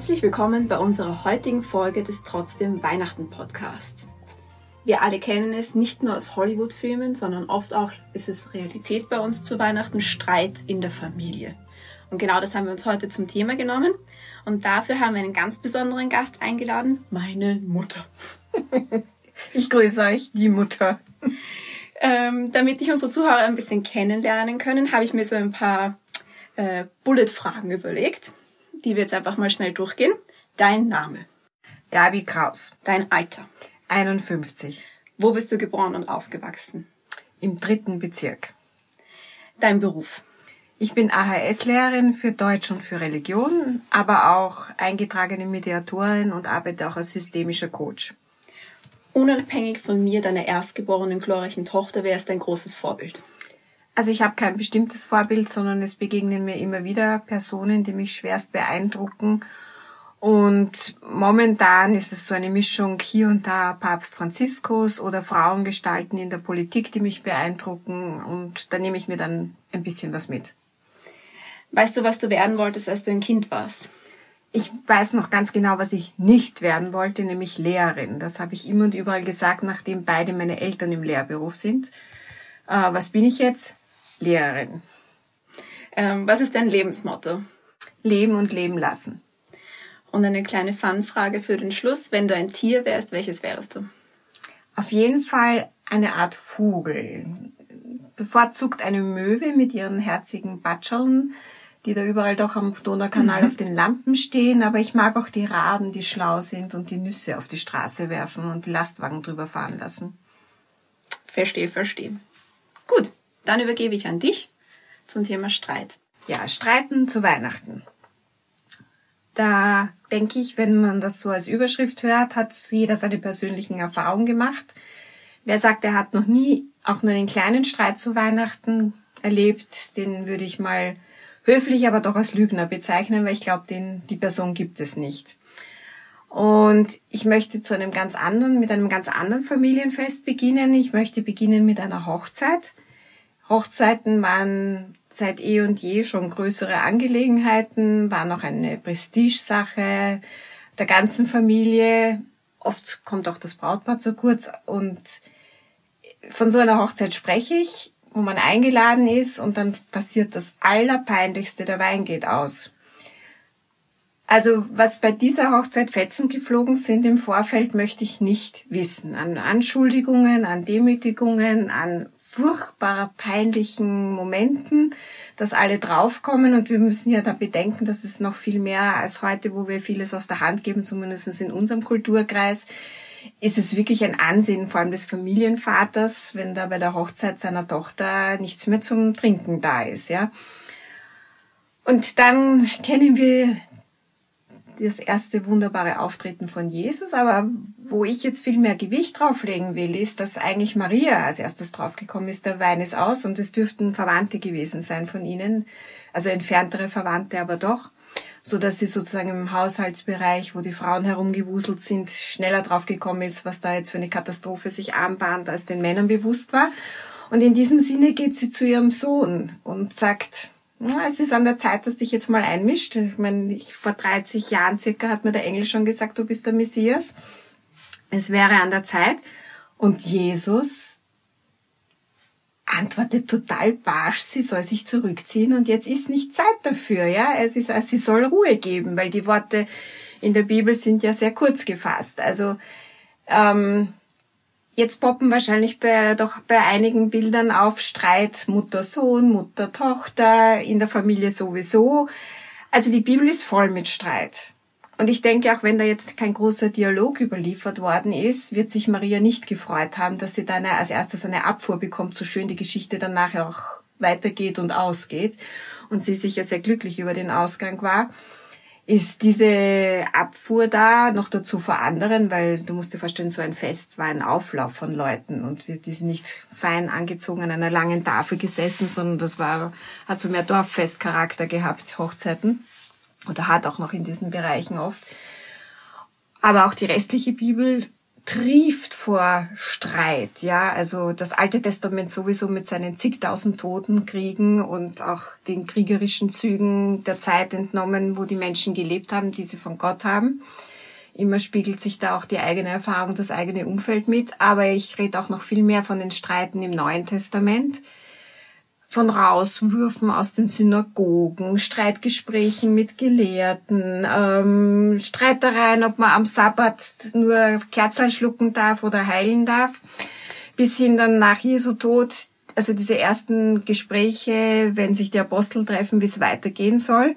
Herzlich willkommen bei unserer heutigen Folge des Trotzdem Weihnachten Podcast. Wir alle kennen es nicht nur aus Hollywood-Filmen, sondern oft auch ist es Realität bei uns zu Weihnachten, Streit in der Familie. Und genau das haben wir uns heute zum Thema genommen. Und dafür haben wir einen ganz besonderen Gast eingeladen, meine Mutter. ich grüße euch, die Mutter. Ähm, damit ich unsere Zuhörer ein bisschen kennenlernen können, habe ich mir so ein paar äh, Bullet-Fragen überlegt die wir jetzt einfach mal schnell durchgehen. Dein Name. Gabi Kraus. Dein Alter. 51. Wo bist du geboren und aufgewachsen? Im dritten Bezirk. Dein Beruf. Ich bin AHS-Lehrerin für Deutsch und für Religion, aber auch eingetragene Mediatorin und arbeite auch als systemischer Coach. Unabhängig von mir, deiner erstgeborenen glorreichen Tochter, wer ist dein großes Vorbild? Also ich habe kein bestimmtes Vorbild, sondern es begegnen mir immer wieder Personen, die mich schwerst beeindrucken. Und momentan ist es so eine Mischung hier und da Papst Franziskus oder Frauengestalten in der Politik, die mich beeindrucken. Und da nehme ich mir dann ein bisschen was mit. Weißt du, was du werden wolltest, als du ein Kind warst? Ich weiß noch ganz genau, was ich nicht werden wollte, nämlich Lehrerin. Das habe ich immer und überall gesagt, nachdem beide meine Eltern im Lehrberuf sind. Äh, was bin ich jetzt? Lehrerin. Ähm, was ist dein Lebensmotto? Leben und leben lassen. Und eine kleine Fanfrage für den Schluss. Wenn du ein Tier wärst, welches wärst du? Auf jeden Fall eine Art Vogel. Bevorzugt eine Möwe mit ihren herzigen Batscheln, die da überall doch am Donaukanal mhm. auf den Lampen stehen. Aber ich mag auch die Raben, die schlau sind und die Nüsse auf die Straße werfen und die Lastwagen drüber fahren lassen. Verstehe, verstehe. Gut. Dann übergebe ich an dich zum Thema Streit. Ja, Streiten zu Weihnachten. Da denke ich, wenn man das so als Überschrift hört, hat jeder seine persönlichen Erfahrungen gemacht. Wer sagt, er hat noch nie auch nur einen kleinen Streit zu Weihnachten erlebt, den würde ich mal höflich, aber doch als Lügner bezeichnen, weil ich glaube, den, die Person gibt es nicht. Und ich möchte zu einem ganz anderen, mit einem ganz anderen Familienfest beginnen. Ich möchte beginnen mit einer Hochzeit. Hochzeiten waren seit eh und je schon größere Angelegenheiten, waren noch eine Prestigesache der ganzen Familie. Oft kommt auch das Brautpaar zu kurz und von so einer Hochzeit spreche ich, wo man eingeladen ist und dann passiert das Allerpeinlichste, der Wein geht aus. Also was bei dieser Hochzeit Fetzen geflogen sind im Vorfeld, möchte ich nicht wissen. An Anschuldigungen, an Demütigungen, an furchtbar peinlichen Momenten, dass alle draufkommen und wir müssen ja da bedenken, dass es noch viel mehr als heute, wo wir vieles aus der Hand geben, zumindest in unserem Kulturkreis, ist es wirklich ein Ansehen, vor allem des Familienvaters, wenn da bei der Hochzeit seiner Tochter nichts mehr zum Trinken da ist, ja. Und dann kennen wir das erste wunderbare Auftreten von Jesus, aber wo ich jetzt viel mehr Gewicht drauflegen will, ist, dass eigentlich Maria als erstes draufgekommen ist, der Wein ist aus und es dürften Verwandte gewesen sein von ihnen, also entferntere Verwandte aber doch, so dass sie sozusagen im Haushaltsbereich, wo die Frauen herumgewuselt sind, schneller draufgekommen ist, was da jetzt für eine Katastrophe sich anbahnt, als den Männern bewusst war. Und in diesem Sinne geht sie zu ihrem Sohn und sagt, es ist an der Zeit, dass dich jetzt mal einmischt. Ich meine, ich, vor 30 Jahren circa hat mir der Engel schon gesagt, du bist der Messias. Es wäre an der Zeit. Und Jesus antwortet total barsch, sie soll sich zurückziehen und jetzt ist nicht Zeit dafür, ja. Es ist, sie soll Ruhe geben, weil die Worte in der Bibel sind ja sehr kurz gefasst. Also, ähm, Jetzt poppen wahrscheinlich bei, doch bei einigen Bildern auf Streit Mutter-Sohn, Mutter-Tochter, in der Familie sowieso. Also die Bibel ist voll mit Streit. Und ich denke, auch wenn da jetzt kein großer Dialog überliefert worden ist, wird sich Maria nicht gefreut haben, dass sie dann als erstes eine Abfuhr bekommt, so schön die Geschichte dann nachher auch weitergeht und ausgeht. Und sie sicher sehr glücklich über den Ausgang war ist diese Abfuhr da noch dazu vor anderen, weil du musst dir vorstellen, so ein Fest war ein Auflauf von Leuten und wir, die sind nicht fein angezogen an einer langen Tafel gesessen, sondern das war, hat so mehr Dorffestcharakter gehabt, Hochzeiten. Oder hat auch noch in diesen Bereichen oft. Aber auch die restliche Bibel trieft vor Streit, ja. Also das Alte Testament sowieso mit seinen zigtausend Toten, Kriegen und auch den kriegerischen Zügen der Zeit entnommen, wo die Menschen gelebt haben, die sie von Gott haben. Immer spiegelt sich da auch die eigene Erfahrung, das eigene Umfeld mit. Aber ich rede auch noch viel mehr von den Streiten im Neuen Testament von Rauswürfen aus den Synagogen, Streitgesprächen mit Gelehrten, ähm, Streitereien, ob man am Sabbat nur Kerzen schlucken darf oder heilen darf, bis hin dann nach Jesu Tod, also diese ersten Gespräche, wenn sich die Apostel treffen, wie es weitergehen soll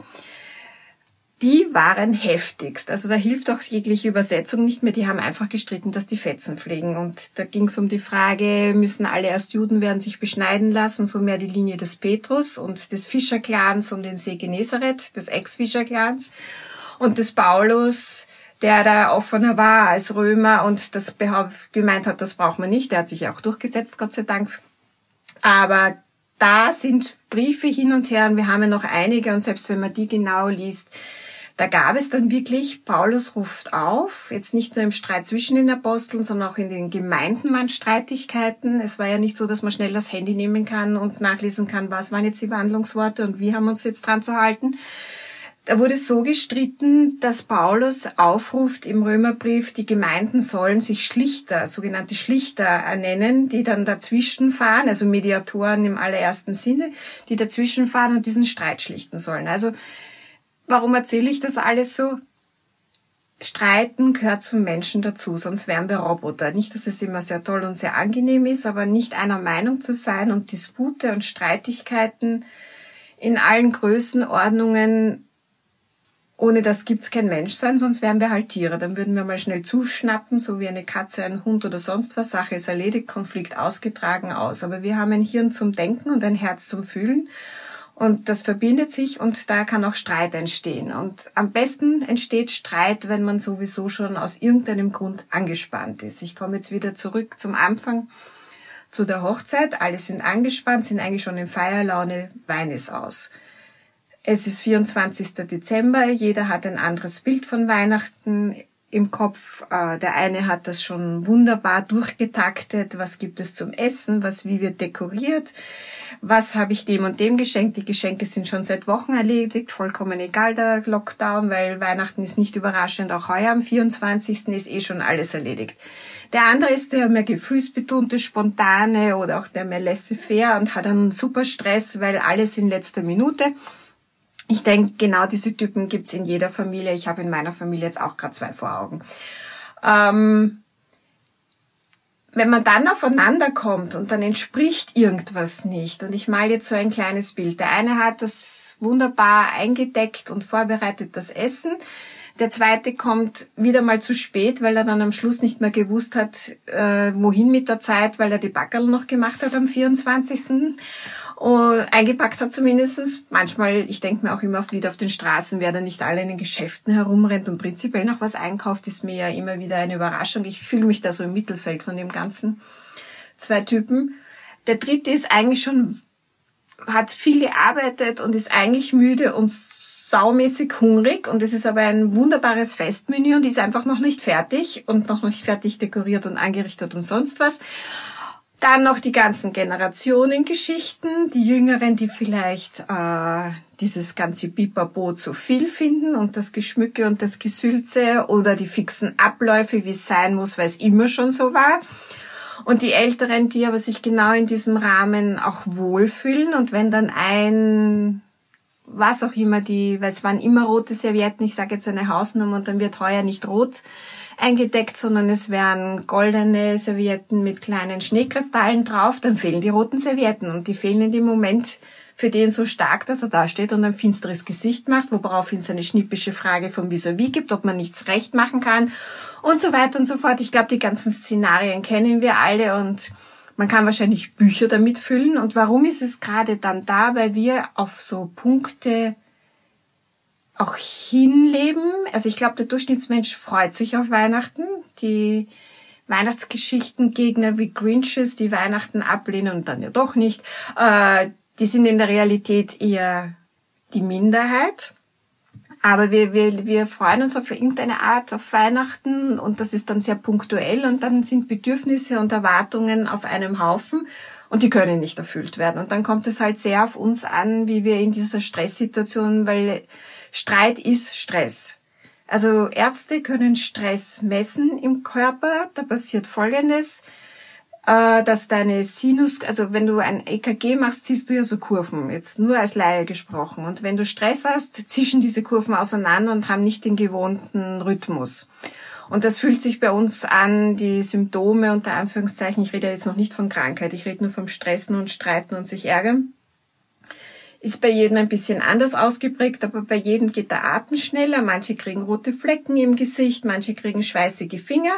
die waren heftigst. Also da hilft auch jegliche Übersetzung nicht mehr. Die haben einfach gestritten, dass die Fetzen fliegen. Und da ging es um die Frage, müssen alle erst Juden werden, sich beschneiden lassen, so mehr die Linie des Petrus und des Fischerclans um den See Genezareth, des Ex-Fischerclans und des Paulus, der da offener war als Römer und das gemeint hat, das braucht man nicht. Der hat sich ja auch durchgesetzt, Gott sei Dank. Aber da sind Briefe hin und her und wir haben ja noch einige und selbst wenn man die genau liest, da gab es dann wirklich, Paulus ruft auf, jetzt nicht nur im Streit zwischen den Aposteln, sondern auch in den Gemeinden waren Streitigkeiten. Es war ja nicht so, dass man schnell das Handy nehmen kann und nachlesen kann, was waren jetzt die Wandlungsworte und wie haben wir uns jetzt dran zu halten. Da wurde so gestritten, dass Paulus aufruft im Römerbrief, die Gemeinden sollen sich Schlichter, sogenannte Schlichter ernennen, die dann dazwischen fahren, also Mediatoren im allerersten Sinne, die dazwischen fahren und diesen Streit schlichten sollen. Also Warum erzähle ich das alles so? Streiten gehört zum Menschen dazu, sonst wären wir Roboter. Nicht, dass es immer sehr toll und sehr angenehm ist, aber nicht einer Meinung zu sein und Dispute und Streitigkeiten in allen Größenordnungen, ohne das gibt's kein Menschsein, sonst wären wir halt Tiere. Dann würden wir mal schnell zuschnappen, so wie eine Katze, ein Hund oder sonst was. Sache ist erledigt, Konflikt ausgetragen aus. Aber wir haben ein Hirn zum Denken und ein Herz zum Fühlen und das verbindet sich und da kann auch Streit entstehen. Und am besten entsteht Streit, wenn man sowieso schon aus irgendeinem Grund angespannt ist. Ich komme jetzt wieder zurück zum Anfang zu der Hochzeit. Alle sind angespannt, sind eigentlich schon in Feierlaune, Wein ist aus. Es ist 24. Dezember, jeder hat ein anderes Bild von Weihnachten im Kopf. Äh, der eine hat das schon wunderbar durchgetaktet. Was gibt es zum Essen? Was, wie wird dekoriert? Was habe ich dem und dem geschenkt? Die Geschenke sind schon seit Wochen erledigt. Vollkommen egal der Lockdown, weil Weihnachten ist nicht überraschend. Auch heuer am 24. ist eh schon alles erledigt. Der andere ist der mehr gefühlsbetonte, spontane oder auch der mehr laissez-faire und hat einen super Stress, weil alles in letzter Minute ich denke, genau diese Typen gibt's in jeder Familie. Ich habe in meiner Familie jetzt auch gerade zwei vor Augen. Ähm, wenn man dann aufeinander kommt und dann entspricht irgendwas nicht, und ich male jetzt so ein kleines Bild. Der eine hat das wunderbar eingedeckt und vorbereitet, das Essen. Der zweite kommt wieder mal zu spät, weil er dann am Schluss nicht mehr gewusst hat, äh, wohin mit der Zeit, weil er die Backerl noch gemacht hat am 24. Und eingepackt hat zumindestens. Manchmal, ich denke mir auch immer wieder auf den Straßen, wer da nicht alle in den Geschäften herumrennt und prinzipiell noch was einkauft, ist mir ja immer wieder eine Überraschung. Ich fühle mich da so im Mittelfeld von dem Ganzen. Zwei Typen. Der dritte ist eigentlich schon, hat viel gearbeitet und ist eigentlich müde und saumäßig hungrig und es ist aber ein wunderbares Festmenü und ist einfach noch nicht fertig und noch nicht fertig dekoriert und angerichtet und sonst was. Dann noch die ganzen Generationengeschichten, die Jüngeren, die vielleicht äh, dieses ganze Bipapo zu viel finden und das Geschmücke und das Gesülze oder die fixen Abläufe, wie es sein muss, weil es immer schon so war. Und die Älteren, die aber sich genau in diesem Rahmen auch wohlfühlen und wenn dann ein was auch immer die, weil es waren immer rote Servietten, ich sage jetzt eine Hausnummer und dann wird heuer nicht rot eingedeckt, sondern es wären goldene Servietten mit kleinen Schneekristallen drauf, dann fehlen die roten Servietten und die fehlen in dem Moment für den so stark, dass er da steht und ein finsteres Gesicht macht, woraufhin es eine schnippische Frage vom Vis-a-vis gibt, ob man nichts recht machen kann und so weiter und so fort. Ich glaube, die ganzen Szenarien kennen wir alle und man kann wahrscheinlich Bücher damit füllen. Und warum ist es gerade dann da? Weil wir auf so Punkte auch hinleben. Also ich glaube, der Durchschnittsmensch freut sich auf Weihnachten. Die Weihnachtsgeschichtengegner wie Grinches, die Weihnachten ablehnen und dann ja doch nicht, äh, die sind in der Realität eher die Minderheit. Aber wir, wir, wir freuen uns auf irgendeine Art auf Weihnachten und das ist dann sehr punktuell und dann sind Bedürfnisse und Erwartungen auf einem Haufen und die können nicht erfüllt werden. Und dann kommt es halt sehr auf uns an, wie wir in dieser Stresssituation, weil Streit ist Stress. Also Ärzte können Stress messen im Körper. Da passiert Folgendes äh, dass deine Sinus, also wenn du ein EKG machst, siehst du ja so Kurven, jetzt nur als Laie gesprochen. Und wenn du Stress hast, zischen diese Kurven auseinander und haben nicht den gewohnten Rhythmus. Und das fühlt sich bei uns an, die Symptome unter Anführungszeichen, ich rede jetzt noch nicht von Krankheit, ich rede nur vom Stressen und Streiten und sich ärgern, ist bei jedem ein bisschen anders ausgeprägt, aber bei jedem geht der Atem schneller, manche kriegen rote Flecken im Gesicht, manche kriegen schweißige Finger,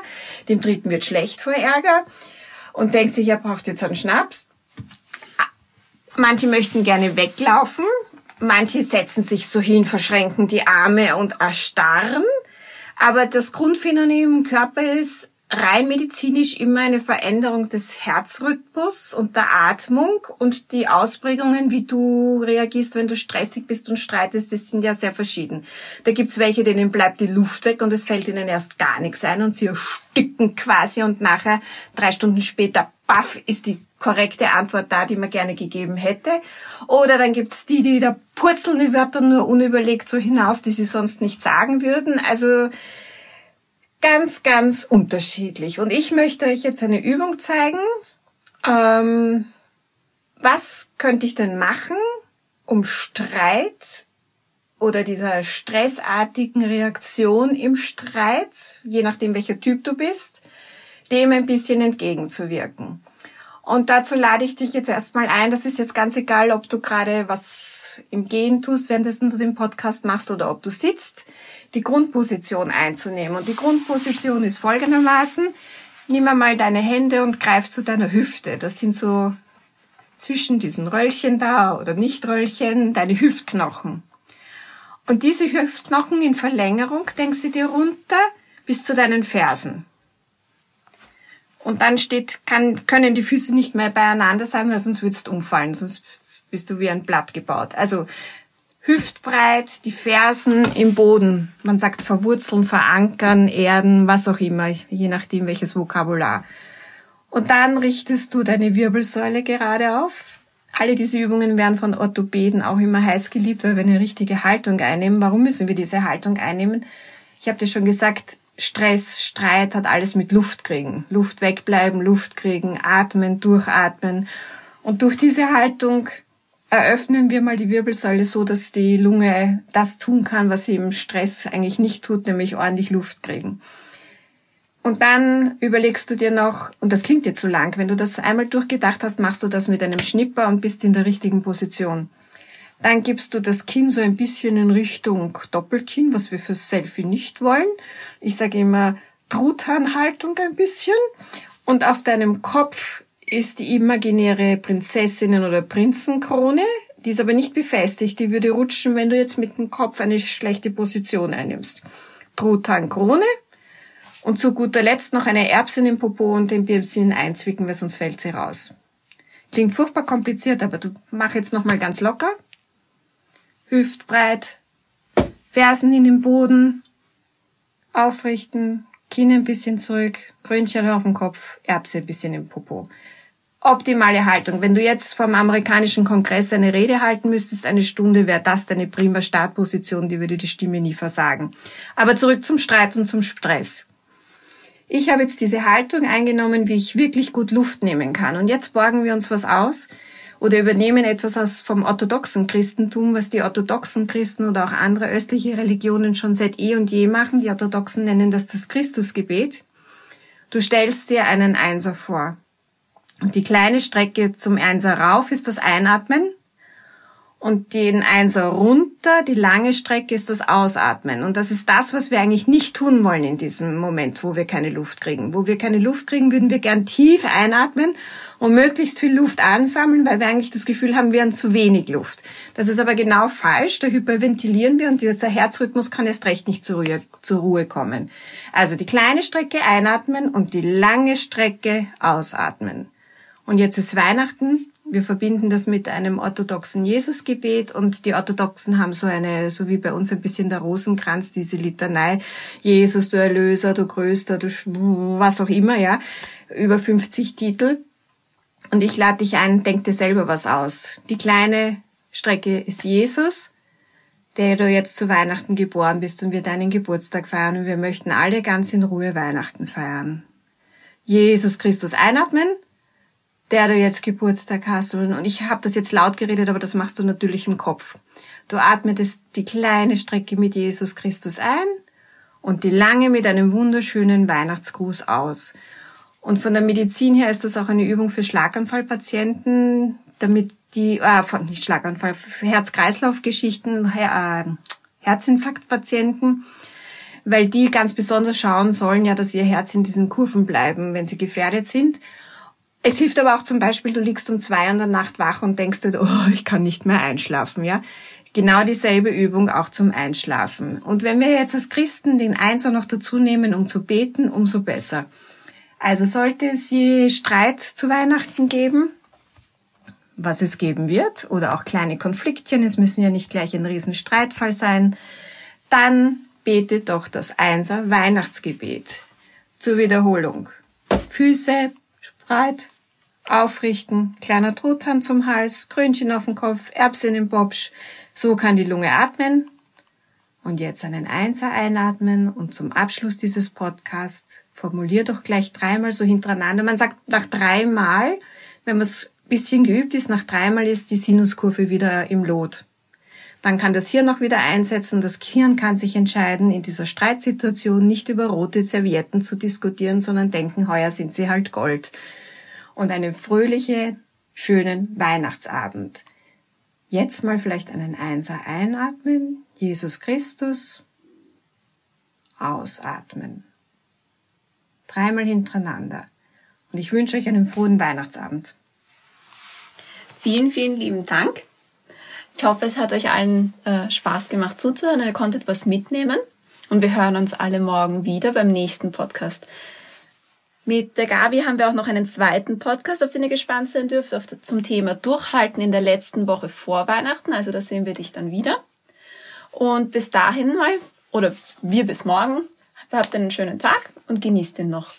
dem dritten wird schlecht vor Ärger und denkt sich, er braucht jetzt einen Schnaps. Manche möchten gerne weglaufen, manche setzen sich so hin, verschränken die Arme und erstarren. Aber das Grundphänomen im Körper ist, rein medizinisch immer eine Veränderung des Herzrhythmus und der Atmung und die Ausprägungen, wie du reagierst, wenn du stressig bist und streitest, das sind ja sehr verschieden. Da gibt's welche, denen bleibt die Luft weg und es fällt ihnen erst gar nichts ein und sie ersticken quasi und nachher drei Stunden später, baff, ist die korrekte Antwort da, die man gerne gegeben hätte. Oder dann gibt's die, die da purzeln die Wörter nur unüberlegt so hinaus, die sie sonst nicht sagen würden. Also ganz, ganz unterschiedlich. Und ich möchte euch jetzt eine Übung zeigen. Ähm, was könnte ich denn machen, um Streit oder dieser stressartigen Reaktion im Streit, je nachdem welcher Typ du bist, dem ein bisschen entgegenzuwirken. Und dazu lade ich dich jetzt erstmal ein. Das ist jetzt ganz egal, ob du gerade was im Gehen tust, währenddessen du den Podcast machst oder ob du sitzt die Grundposition einzunehmen. Und die Grundposition ist folgendermaßen. Nimm einmal deine Hände und greif zu deiner Hüfte. Das sind so zwischen diesen Röllchen da oder Nicht-Röllchen, deine Hüftknochen. Und diese Hüftknochen in Verlängerung denkst du dir runter bis zu deinen Fersen. Und dann steht, kann, können die Füße nicht mehr beieinander sein, weil sonst würdest du umfallen, sonst bist du wie ein Blatt gebaut. Also hüftbreit, die Fersen im Boden. Man sagt verwurzeln, verankern, erden, was auch immer, je nachdem welches Vokabular. Und dann richtest du deine Wirbelsäule gerade auf. Alle diese Übungen werden von Orthopäden auch immer heiß geliebt, weil wir eine richtige Haltung einnehmen. Warum müssen wir diese Haltung einnehmen? Ich habe dir schon gesagt, Stress, Streit hat alles mit Luft kriegen. Luft wegbleiben, Luft kriegen, atmen, durchatmen. Und durch diese Haltung eröffnen wir mal die Wirbelsäule so, dass die Lunge das tun kann, was sie im Stress eigentlich nicht tut, nämlich ordentlich Luft kriegen. Und dann überlegst du dir noch, und das klingt jetzt so lang, wenn du das einmal durchgedacht hast, machst du das mit einem Schnipper und bist in der richtigen Position. Dann gibst du das Kinn so ein bisschen in Richtung Doppelkinn, was wir für Selfie nicht wollen. Ich sage immer Truthahnhaltung ein bisschen. Und auf deinem Kopf ist die imaginäre Prinzessinnen- oder Prinzenkrone. Die ist aber nicht befestigt. Die würde rutschen, wenn du jetzt mit dem Kopf eine schlechte Position einnimmst. Truthahn-Krone. Und zu guter Letzt noch eine Erbsen im Popo und den bisschen einzwicken, weil sonst fällt sie raus. Klingt furchtbar kompliziert, aber du mach jetzt nochmal ganz locker. Hüftbreit, Fersen in den Boden, aufrichten, Kinn ein bisschen zurück, Krönchen auf dem Kopf, Erbse ein bisschen im Popo optimale Haltung. Wenn du jetzt vom amerikanischen Kongress eine Rede halten müsstest, eine Stunde, wäre das deine prima Startposition, die würde die Stimme nie versagen. Aber zurück zum Streit und zum Stress. Ich habe jetzt diese Haltung eingenommen, wie ich wirklich gut Luft nehmen kann. Und jetzt borgen wir uns was aus oder übernehmen etwas aus vom orthodoxen Christentum, was die orthodoxen Christen oder auch andere östliche Religionen schon seit eh und je machen. Die Orthodoxen nennen das das Christusgebet. Du stellst dir einen Einser vor. Und die kleine Strecke zum Einser rauf ist das Einatmen und den Einser runter, die lange Strecke ist das Ausatmen. Und das ist das, was wir eigentlich nicht tun wollen in diesem Moment, wo wir keine Luft kriegen. Wo wir keine Luft kriegen, würden wir gern tief einatmen und möglichst viel Luft ansammeln, weil wir eigentlich das Gefühl haben, wir haben zu wenig Luft. Das ist aber genau falsch, da hyperventilieren wir und dieser Herzrhythmus kann erst recht nicht zur Ruhe, zur Ruhe kommen. Also die kleine Strecke einatmen und die lange Strecke ausatmen. Und jetzt ist Weihnachten. wir verbinden das mit einem orthodoxen Jesusgebet und die Orthodoxen haben so eine, so wie bei uns ein bisschen der Rosenkranz, diese Litanei, Jesus, du Erlöser, du Größter, du was auch immer, ja, über 50 Titel. Und ich lade dich ein, denk dir selber was aus. Die kleine Strecke ist Jesus, der du jetzt zu Weihnachten geboren bist und wir deinen Geburtstag feiern und wir möchten alle ganz in Ruhe Weihnachten feiern. Jesus Christus einatmen, der du jetzt Geburtstag hast. Und ich habe das jetzt laut geredet, aber das machst du natürlich im Kopf. Du atmetest die kleine Strecke mit Jesus Christus ein und die lange mit einem wunderschönen Weihnachtsgruß aus. Und von der Medizin her ist das auch eine Übung für Schlaganfallpatienten, damit die, äh, nicht Schlaganfall, Herz-Kreislauf-Geschichten, äh, Herzinfarktpatienten, weil die ganz besonders schauen sollen, ja, dass ihr Herz in diesen Kurven bleiben, wenn sie gefährdet sind. Es hilft aber auch zum Beispiel, du liegst um zwei in der Nacht wach und denkst dir, oh, ich kann nicht mehr einschlafen, ja. Genau dieselbe Übung auch zum Einschlafen. Und wenn wir jetzt als Christen den Einser noch dazu nehmen, um zu beten, umso besser. Also sollte es je Streit zu Weihnachten geben, was es geben wird, oder auch kleine Konfliktchen, es müssen ja nicht gleich ein Riesenstreitfall sein, dann betet doch das Einser Weihnachtsgebet. Zur Wiederholung. Füße breit, aufrichten, kleiner Truthahn zum Hals, Krönchen auf dem Kopf, Erbsen im Bobsch. So kann die Lunge atmen. Und jetzt einen Einser einatmen und zum Abschluss dieses Podcasts formulier doch gleich dreimal so hintereinander. Man sagt nach dreimal, wenn man es bisschen geübt ist, nach dreimal ist die Sinuskurve wieder im Lot. Dann kann das Hirn auch wieder einsetzen. Das Hirn kann sich entscheiden, in dieser Streitsituation nicht über rote Servietten zu diskutieren, sondern denken, heuer sind sie halt Gold. Und einen fröhlichen, schönen Weihnachtsabend. Jetzt mal vielleicht einen Einser einatmen. Jesus Christus. Ausatmen dreimal hintereinander. Und ich wünsche euch einen frohen Weihnachtsabend. Vielen, vielen lieben Dank. Ich hoffe, es hat euch allen äh, Spaß gemacht zuzuhören ihr konntet was mitnehmen. Und wir hören uns alle morgen wieder beim nächsten Podcast. Mit der Gabi haben wir auch noch einen zweiten Podcast, auf den ihr gespannt sein dürft, zum Thema Durchhalten in der letzten Woche vor Weihnachten. Also da sehen wir dich dann wieder. Und bis dahin mal, oder wir bis morgen, Habt einen schönen Tag und genießt ihn noch.